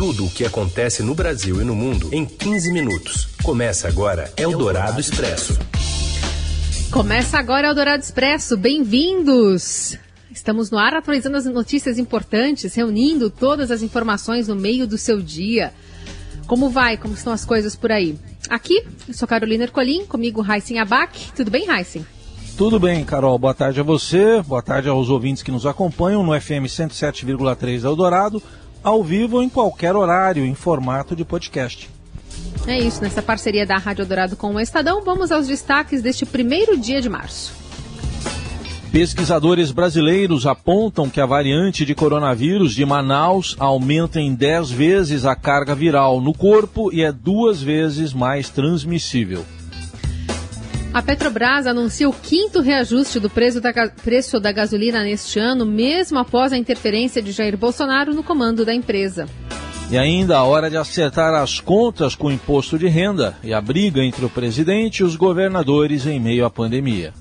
Tudo o que acontece no Brasil e no mundo em 15 minutos. Começa agora Eldorado Expresso. Começa agora Eldorado Expresso. Bem-vindos! Estamos no ar atualizando as notícias importantes, reunindo todas as informações no meio do seu dia. Como vai? Como estão as coisas por aí? Aqui, eu sou Carolina Ercolim, comigo Raíssen Abac. Tudo bem, Raíssen? Tudo bem, Carol. Boa tarde a você, boa tarde aos ouvintes que nos acompanham no FM 107,3 Eldorado, ao vivo ou em qualquer horário, em formato de podcast. É isso, nessa parceria da Rádio Eldorado com o Estadão, vamos aos destaques deste primeiro dia de março. Pesquisadores brasileiros apontam que a variante de coronavírus de Manaus aumenta em 10 vezes a carga viral no corpo e é duas vezes mais transmissível. A Petrobras anuncia o quinto reajuste do preço da, preço da gasolina neste ano, mesmo após a interferência de Jair Bolsonaro no comando da empresa. E ainda a hora de acertar as contas com o imposto de renda e a briga entre o presidente e os governadores em meio à pandemia.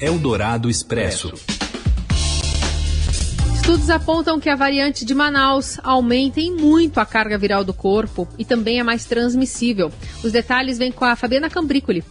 Eldorado Expresso. Estudos apontam que a variante de Manaus aumenta em muito a carga viral do corpo e também é mais transmissível. Os detalhes vêm com a Fabiana Cambrícoli.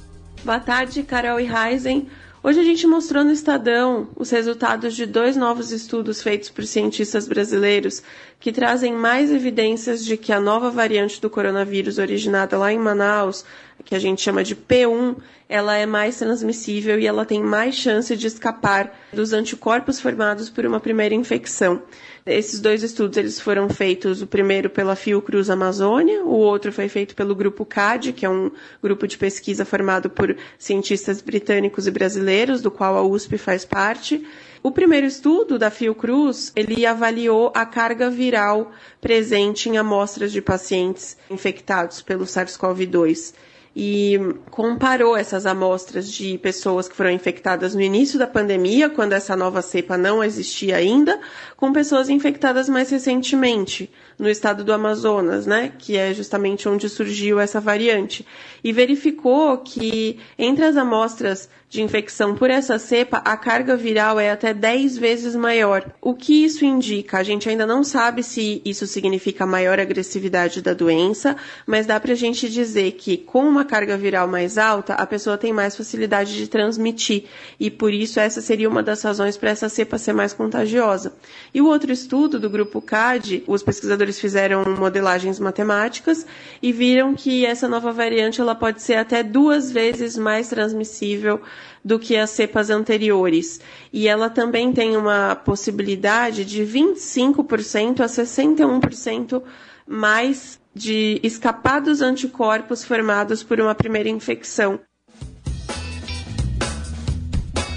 Boa tarde, Carol e Heisen. Hoje a gente mostrou no Estadão os resultados de dois novos estudos feitos por cientistas brasileiros que trazem mais evidências de que a nova variante do coronavírus originada lá em Manaus, que a gente chama de P1, ela é mais transmissível e ela tem mais chance de escapar dos anticorpos formados por uma primeira infecção. Esses dois estudos eles foram feitos, o primeiro pela Fiocruz Amazônia, o outro foi feito pelo Grupo CAD, que é um grupo de pesquisa formado por cientistas britânicos e brasileiros, do qual a USP faz parte. O primeiro estudo da Fiocruz, ele avaliou a carga viral presente em amostras de pacientes infectados pelo SARS-CoV-2 e comparou essas amostras de pessoas que foram infectadas no início da pandemia, quando essa nova cepa não existia ainda, com pessoas infectadas mais recentemente, no estado do Amazonas, né, que é justamente onde surgiu essa variante, e verificou que entre as amostras de infecção por essa cepa, a carga viral é até 10 vezes maior. O que isso indica? A gente ainda não sabe se isso significa maior agressividade da doença, mas dá para a gente dizer que com uma carga viral mais alta, a pessoa tem mais facilidade de transmitir, e por isso essa seria uma das razões para essa cepa ser mais contagiosa. E o outro estudo do grupo CAD, os pesquisadores fizeram modelagens matemáticas e viram que essa nova variante ela pode ser até duas vezes mais transmissível do que as cepas anteriores. E ela também tem uma possibilidade de 25% a 61% mais de escapar dos anticorpos formados por uma primeira infecção.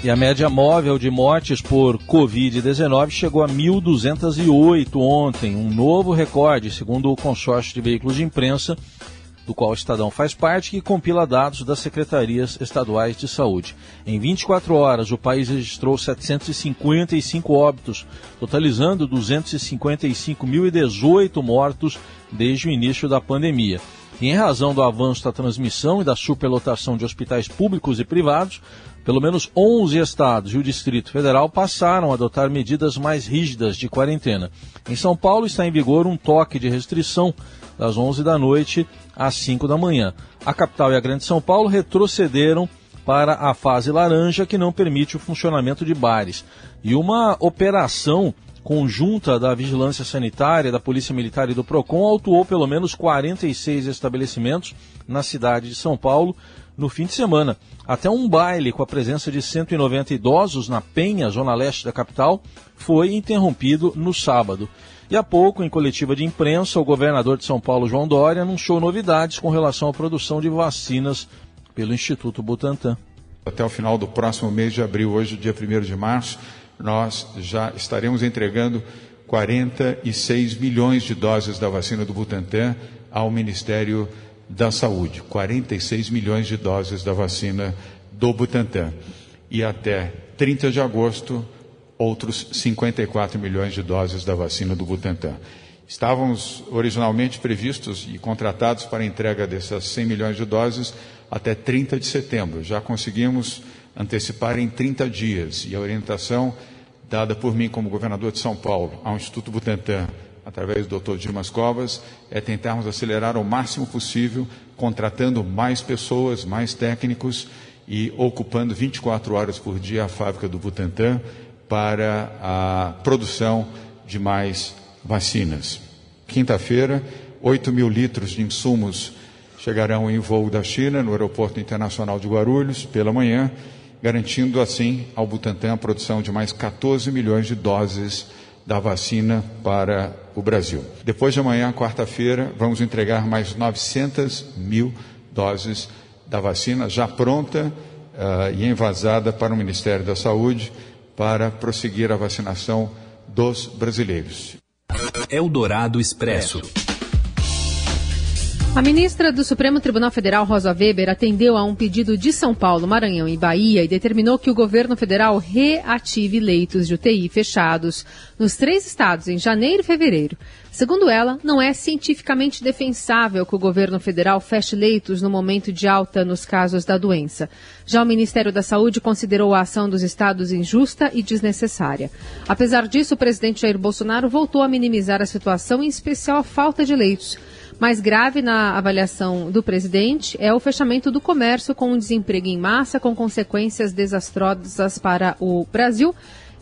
E a média móvel de mortes por Covid-19 chegou a 1.208 ontem, um novo recorde, segundo o consórcio de veículos de imprensa do qual o Estadão faz parte, que compila dados das secretarias estaduais de saúde. Em 24 horas, o país registrou 755 óbitos, totalizando 255.018 mortos desde o início da pandemia. E em razão do avanço da transmissão e da superlotação de hospitais públicos e privados, pelo menos 11 estados e o Distrito Federal passaram a adotar medidas mais rígidas de quarentena. Em São Paulo está em vigor um toque de restrição das 11 da noite às 5 da manhã. A capital e a Grande São Paulo retrocederam para a fase laranja, que não permite o funcionamento de bares. E uma operação conjunta da Vigilância Sanitária, da Polícia Militar e do PROCON autuou pelo menos 46 estabelecimentos na cidade de São Paulo no fim de semana. Até um baile com a presença de 190 idosos na Penha, zona leste da capital, foi interrompido no sábado. E há pouco, em coletiva de imprensa, o governador de São Paulo, João Dória, anunciou novidades com relação à produção de vacinas pelo Instituto Butantan. Até o final do próximo mês de abril, hoje, dia 1 de março, nós já estaremos entregando 46 milhões de doses da vacina do Butantan ao Ministério da Saúde. 46 milhões de doses da vacina do Butantan. E até 30 de agosto, outros 54 milhões de doses da vacina do Butantan. Estávamos originalmente previstos e contratados para a entrega dessas 100 milhões de doses até 30 de setembro. Já conseguimos antecipar em 30 dias e a orientação dada por mim como governador de São Paulo ao Instituto Butantan através do Dr. Dimas Covas, é tentarmos acelerar o máximo possível, contratando mais pessoas, mais técnicos e ocupando 24 horas por dia a fábrica do Butantan para a produção de mais vacinas. Quinta-feira, 8 mil litros de insumos chegarão em voo da China no Aeroporto Internacional de Guarulhos pela manhã, garantindo assim ao Butantan a produção de mais 14 milhões de doses da vacina para o Brasil. Depois de amanhã, quarta-feira, vamos entregar mais 900 mil doses da vacina já pronta uh, e envasada para o Ministério da Saúde para prosseguir a vacinação dos brasileiros. Eldorado Expresso. A ministra do Supremo Tribunal Federal, Rosa Weber, atendeu a um pedido de São Paulo, Maranhão e Bahia e determinou que o governo federal reative leitos de UTI fechados nos três estados em janeiro e fevereiro. Segundo ela, não é cientificamente defensável que o governo federal feche leitos no momento de alta nos casos da doença. Já o Ministério da Saúde considerou a ação dos estados injusta e desnecessária. Apesar disso, o presidente Jair Bolsonaro voltou a minimizar a situação, em especial a falta de leitos. Mais grave na avaliação do presidente é o fechamento do comércio com o desemprego em massa, com consequências desastrosas para o Brasil.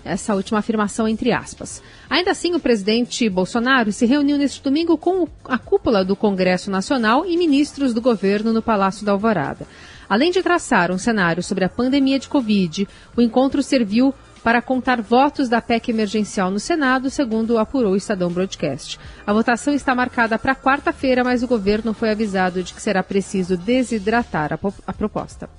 Essa última afirmação entre aspas. Ainda assim, o presidente Bolsonaro se reuniu neste domingo com a cúpula do Congresso Nacional e ministros do governo no Palácio da Alvorada. Além de traçar um cenário sobre a pandemia de Covid, o encontro serviu para contar votos da PEC emergencial no Senado, segundo apurou o Estadão Broadcast. A votação está marcada para quarta-feira, mas o governo foi avisado de que será preciso desidratar a, a proposta.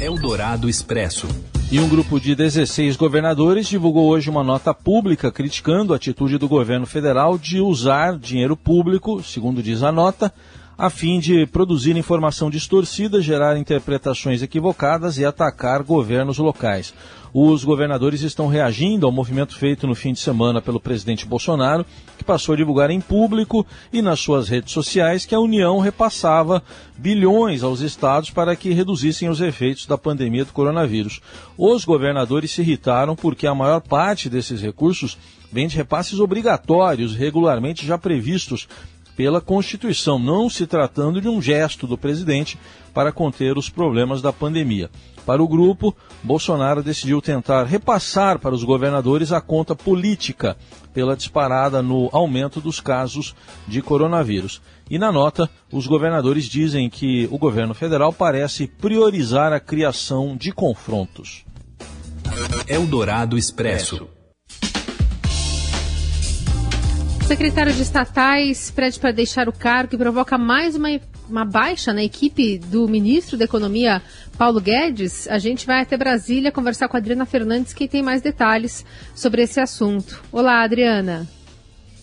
Eldorado Expresso. E um grupo de 16 governadores divulgou hoje uma nota pública criticando a atitude do governo federal de usar dinheiro público, segundo diz a nota, a fim de produzir informação distorcida, gerar interpretações equivocadas e atacar governos locais. Os governadores estão reagindo ao movimento feito no fim de semana pelo presidente Bolsonaro, que passou a divulgar em público e nas suas redes sociais que a União repassava bilhões aos estados para que reduzissem os efeitos da pandemia do coronavírus. Os governadores se irritaram porque a maior parte desses recursos vem de repasses obrigatórios, regularmente já previstos pela Constituição, não se tratando de um gesto do presidente para conter os problemas da pandemia. Para o grupo, Bolsonaro decidiu tentar repassar para os governadores a conta política pela disparada no aumento dos casos de coronavírus. E na nota, os governadores dizem que o governo federal parece priorizar a criação de confrontos. Eldorado Expresso. Secretário de estatais pede para deixar o cargo e provoca mais uma, uma baixa na equipe do ministro da Economia, Paulo Guedes. A gente vai até Brasília conversar com a Adriana Fernandes, que tem mais detalhes sobre esse assunto. Olá, Adriana.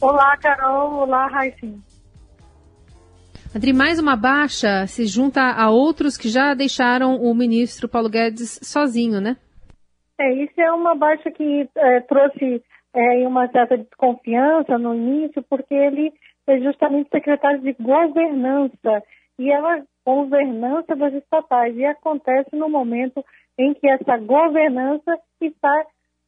Olá, Carol. Olá, Raíssa. Adri, mais uma baixa se junta a outros que já deixaram o ministro Paulo Guedes sozinho, né? É, isso é uma baixa que é, trouxe é, uma certa desconfiança no início, porque ele é justamente secretário de governança. E ela governança das estatais. E acontece no momento em que essa governança está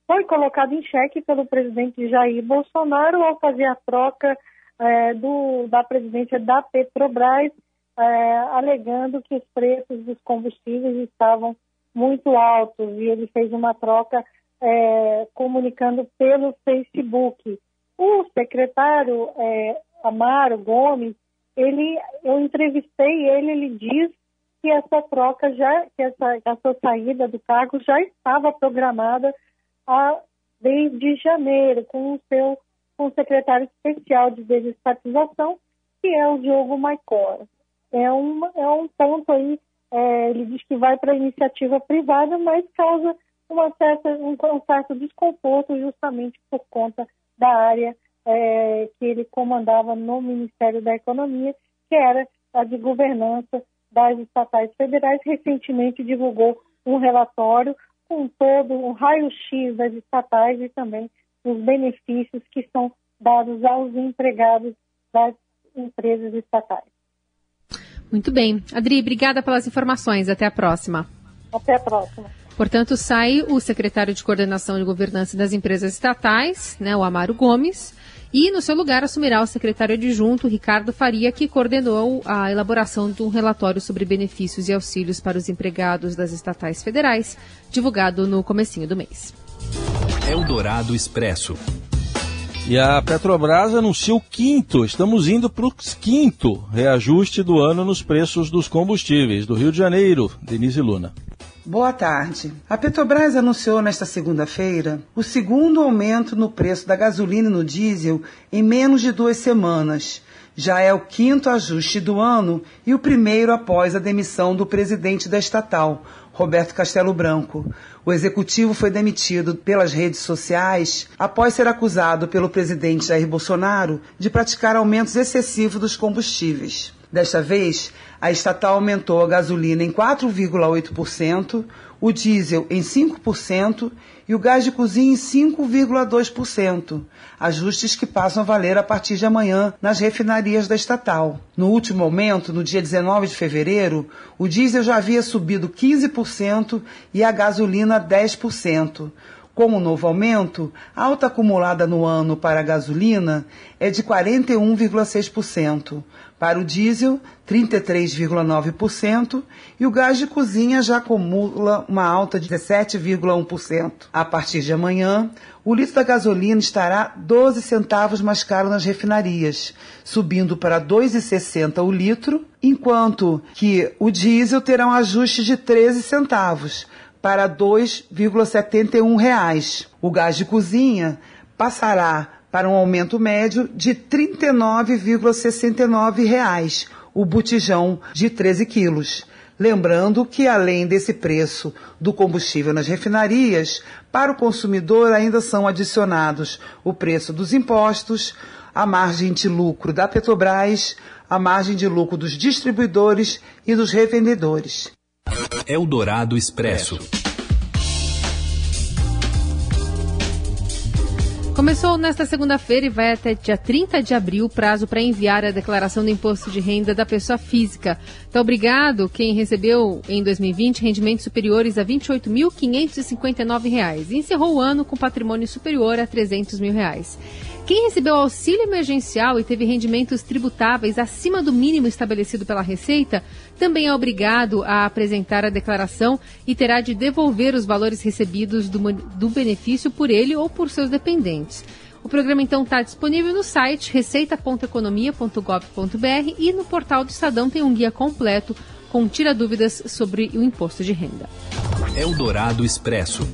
foi colocada em xeque pelo presidente Jair Bolsonaro ao fazer a troca é, do, da presidência da Petrobras, é, alegando que os preços dos combustíveis estavam muito altos. E ele fez uma troca é, comunicando pelo Facebook. O secretário é, Amaro Gomes, ele, eu entrevistei ele, ele diz que essa troca já, que essa, essa saída do cargo já estava programada a, desde janeiro com o seu com o secretário especial de desestatização, que é o Diogo Maicor. É, uma, é um ponto aí, é, ele diz que vai para a iniciativa privada, mas causa uma certa, um, um certo desconforto justamente por conta da área é, que ele comandava no Ministério da Economia, que era a de governança das estatais federais. Recentemente divulgou um relatório com todo um raio-x das estatais e também dos benefícios que são dados aos empregados das empresas estatais. Muito bem. Adri, obrigada pelas informações. Até a próxima. Até a próxima. Portanto, sai o secretário de Coordenação de Governança das Empresas Estatais, né, o Amaro Gomes, e no seu lugar assumirá o secretário adjunto, Ricardo Faria, que coordenou a elaboração de um relatório sobre benefícios e auxílios para os empregados das estatais federais, divulgado no comecinho do mês. Eldorado Expresso. E a Petrobras anuncia o quinto, estamos indo para o quinto reajuste do ano nos preços dos combustíveis. Do Rio de Janeiro, Denise Luna. Boa tarde. A Petrobras anunciou nesta segunda-feira o segundo aumento no preço da gasolina e no diesel em menos de duas semanas. Já é o quinto ajuste do ano e o primeiro após a demissão do presidente da estatal, Roberto Castelo Branco. O executivo foi demitido pelas redes sociais após ser acusado pelo presidente Jair Bolsonaro de praticar aumentos excessivos dos combustíveis. Desta vez, a estatal aumentou a gasolina em 4,8%, o diesel em 5% e o gás de cozinha em 5,2%, ajustes que passam a valer a partir de amanhã nas refinarias da estatal. No último aumento, no dia 19 de fevereiro, o diesel já havia subido 15% e a gasolina 10%. Com o novo aumento, a alta acumulada no ano para a gasolina é de 41,6%, para o diesel, 33,9% e o gás de cozinha já acumula uma alta de 17,1%. A partir de amanhã, o litro da gasolina estará 12 centavos mais caro nas refinarias, subindo para 2,60 o litro, enquanto que o diesel terá um ajuste de 13 centavos para R$ 2,71. O gás de cozinha passará para um aumento médio de R$ 39,69 o botijão de 13 quilos. Lembrando que, além desse preço do combustível nas refinarias, para o consumidor ainda são adicionados o preço dos impostos, a margem de lucro da Petrobras, a margem de lucro dos distribuidores e dos revendedores. Eldorado Expresso. Começou nesta segunda-feira e vai até dia 30 de abril o prazo para enviar a declaração do imposto de renda da pessoa física. Então, obrigado quem recebeu em 2020 rendimentos superiores a R$ 28.559 e encerrou o ano com patrimônio superior a 300 mil reais. Quem recebeu auxílio emergencial e teve rendimentos tributáveis acima do mínimo estabelecido pela Receita também é obrigado a apresentar a declaração e terá de devolver os valores recebidos do, do benefício por ele ou por seus dependentes. O programa então está disponível no site receita.economia.gov.br e no portal do Estadão tem um guia completo com tira dúvidas sobre o imposto de renda. Eldorado Expresso.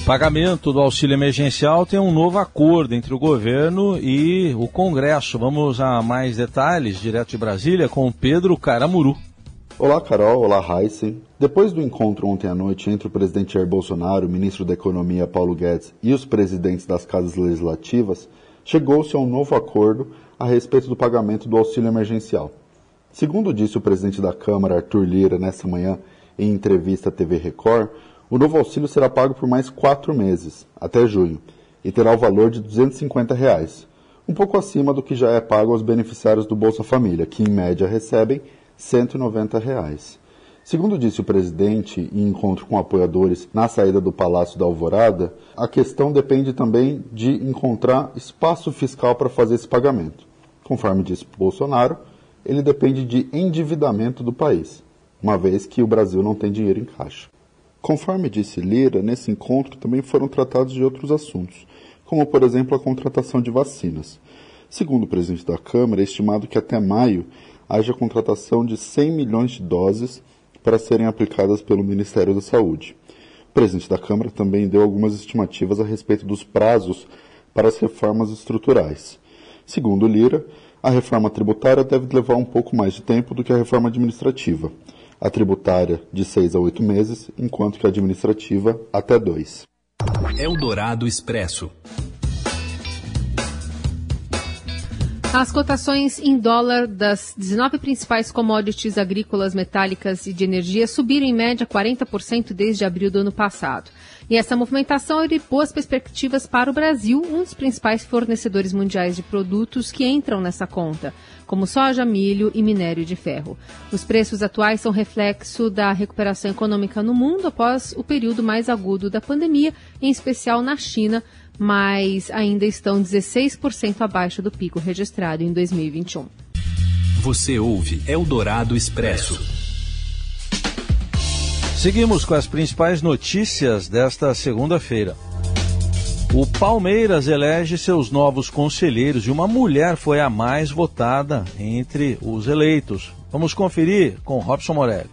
O pagamento do auxílio emergencial tem um novo acordo entre o governo e o Congresso. Vamos a mais detalhes, direto de Brasília, com Pedro Caramuru. Olá, Carol. Olá, Heisen. Depois do encontro ontem à noite entre o presidente Jair Bolsonaro, o ministro da Economia Paulo Guedes e os presidentes das casas legislativas, chegou-se a um novo acordo a respeito do pagamento do auxílio emergencial. Segundo disse o presidente da Câmara, Arthur Lira, nesta manhã, em entrevista à TV Record, o novo auxílio será pago por mais quatro meses, até junho, e terá o valor de 250 reais, um pouco acima do que já é pago aos beneficiários do Bolsa Família, que em média recebem 190 reais. Segundo disse o presidente em encontro com apoiadores na saída do Palácio da Alvorada, a questão depende também de encontrar espaço fiscal para fazer esse pagamento. Conforme disse Bolsonaro, ele depende de endividamento do país, uma vez que o Brasil não tem dinheiro em caixa. Conforme disse Lira, nesse encontro também foram tratados de outros assuntos, como por exemplo a contratação de vacinas. Segundo o presidente da Câmara, é estimado que até maio haja contratação de 100 milhões de doses para serem aplicadas pelo Ministério da Saúde. O presidente da Câmara também deu algumas estimativas a respeito dos prazos para as reformas estruturais. Segundo Lira, a reforma tributária deve levar um pouco mais de tempo do que a reforma administrativa a tributária de seis a oito meses, enquanto que a administrativa até dois. Eldorado Expresso. As cotações em dólar das 19 principais commodities agrícolas, metálicas e de energia subiram em média 40% desde abril do ano passado. E essa movimentação abre boas perspectivas para o Brasil, um dos principais fornecedores mundiais de produtos que entram nessa conta, como soja, milho e minério de ferro. Os preços atuais são reflexo da recuperação econômica no mundo após o período mais agudo da pandemia, em especial na China, mas ainda estão 16% abaixo do pico registrado em 2021. Você ouve Eldorado Expresso. Seguimos com as principais notícias desta segunda-feira. O Palmeiras elege seus novos conselheiros e uma mulher foi a mais votada entre os eleitos. Vamos conferir com Robson Morelli.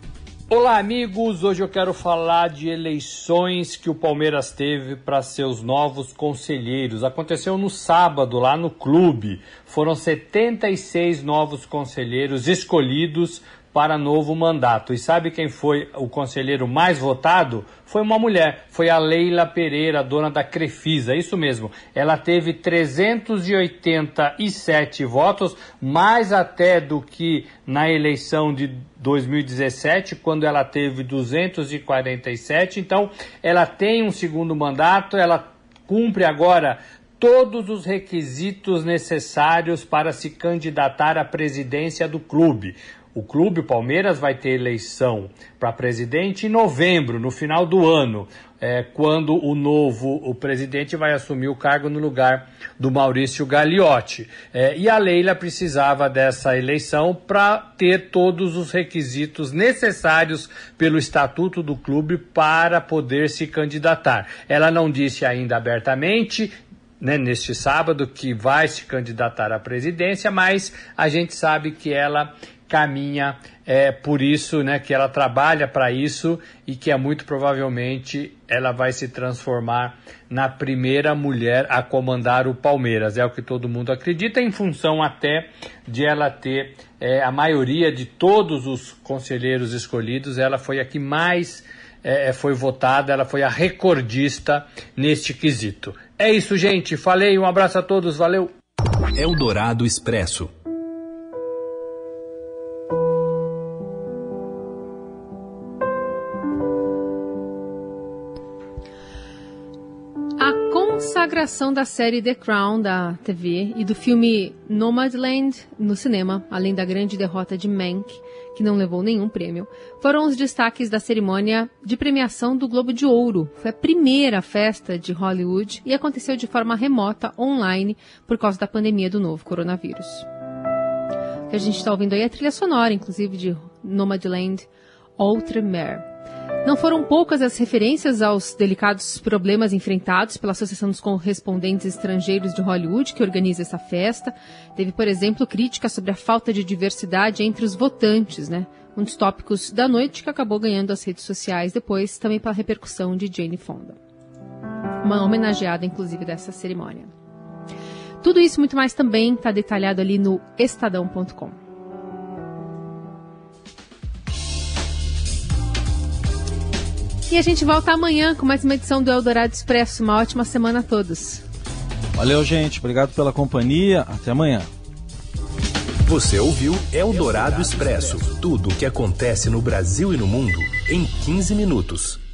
Olá, amigos. Hoje eu quero falar de eleições que o Palmeiras teve para seus novos conselheiros. Aconteceu no sábado, lá no clube. Foram 76 novos conselheiros escolhidos para novo mandato. E sabe quem foi o conselheiro mais votado? Foi uma mulher, foi a Leila Pereira, dona da Crefisa, isso mesmo. Ela teve 387 votos, mais até do que na eleição de 2017, quando ela teve 247. Então, ela tem um segundo mandato, ela cumpre agora todos os requisitos necessários para se candidatar à presidência do clube. O clube, o Palmeiras, vai ter eleição para presidente em novembro, no final do ano, é, quando o novo o presidente vai assumir o cargo no lugar do Maurício Gagliotti. É, e a Leila precisava dessa eleição para ter todos os requisitos necessários pelo estatuto do clube para poder se candidatar. Ela não disse ainda abertamente né, neste sábado que vai se candidatar à presidência, mas a gente sabe que ela caminha é por isso, né, que ela trabalha para isso e que é muito provavelmente ela vai se transformar na primeira mulher a comandar o Palmeiras. É o que todo mundo acredita, em função até de ela ter é, a maioria de todos os conselheiros escolhidos, ela foi a que mais é, é foi votada, ela foi a recordista neste quesito. É isso, gente. Falei, um abraço a todos, valeu. Eldorado Expresso. Consagração da série The Crown da TV e do filme Nomadland no cinema, além da grande derrota de Mank, que não levou nenhum prêmio, foram os destaques da cerimônia de premiação do Globo de Ouro. Foi a primeira festa de Hollywood e aconteceu de forma remota, online, por causa da pandemia do novo coronavírus. O que a gente está ouvindo aí é a trilha sonora, inclusive, de Nomadland, Outremer. Não foram poucas as referências aos delicados problemas enfrentados pela Associação dos Correspondentes Estrangeiros de Hollywood, que organiza essa festa. Teve, por exemplo, críticas sobre a falta de diversidade entre os votantes, né? Um dos tópicos da noite que acabou ganhando as redes sociais depois, também pela repercussão de Jane Fonda. Uma homenageada, inclusive, dessa cerimônia. Tudo isso muito mais também está detalhado ali no estadão.com. E a gente volta amanhã com mais uma edição do Eldorado Expresso. Uma ótima semana a todos. Valeu, gente. Obrigado pela companhia. Até amanhã. Você ouviu Eldorado Expresso tudo o que acontece no Brasil e no mundo em 15 minutos.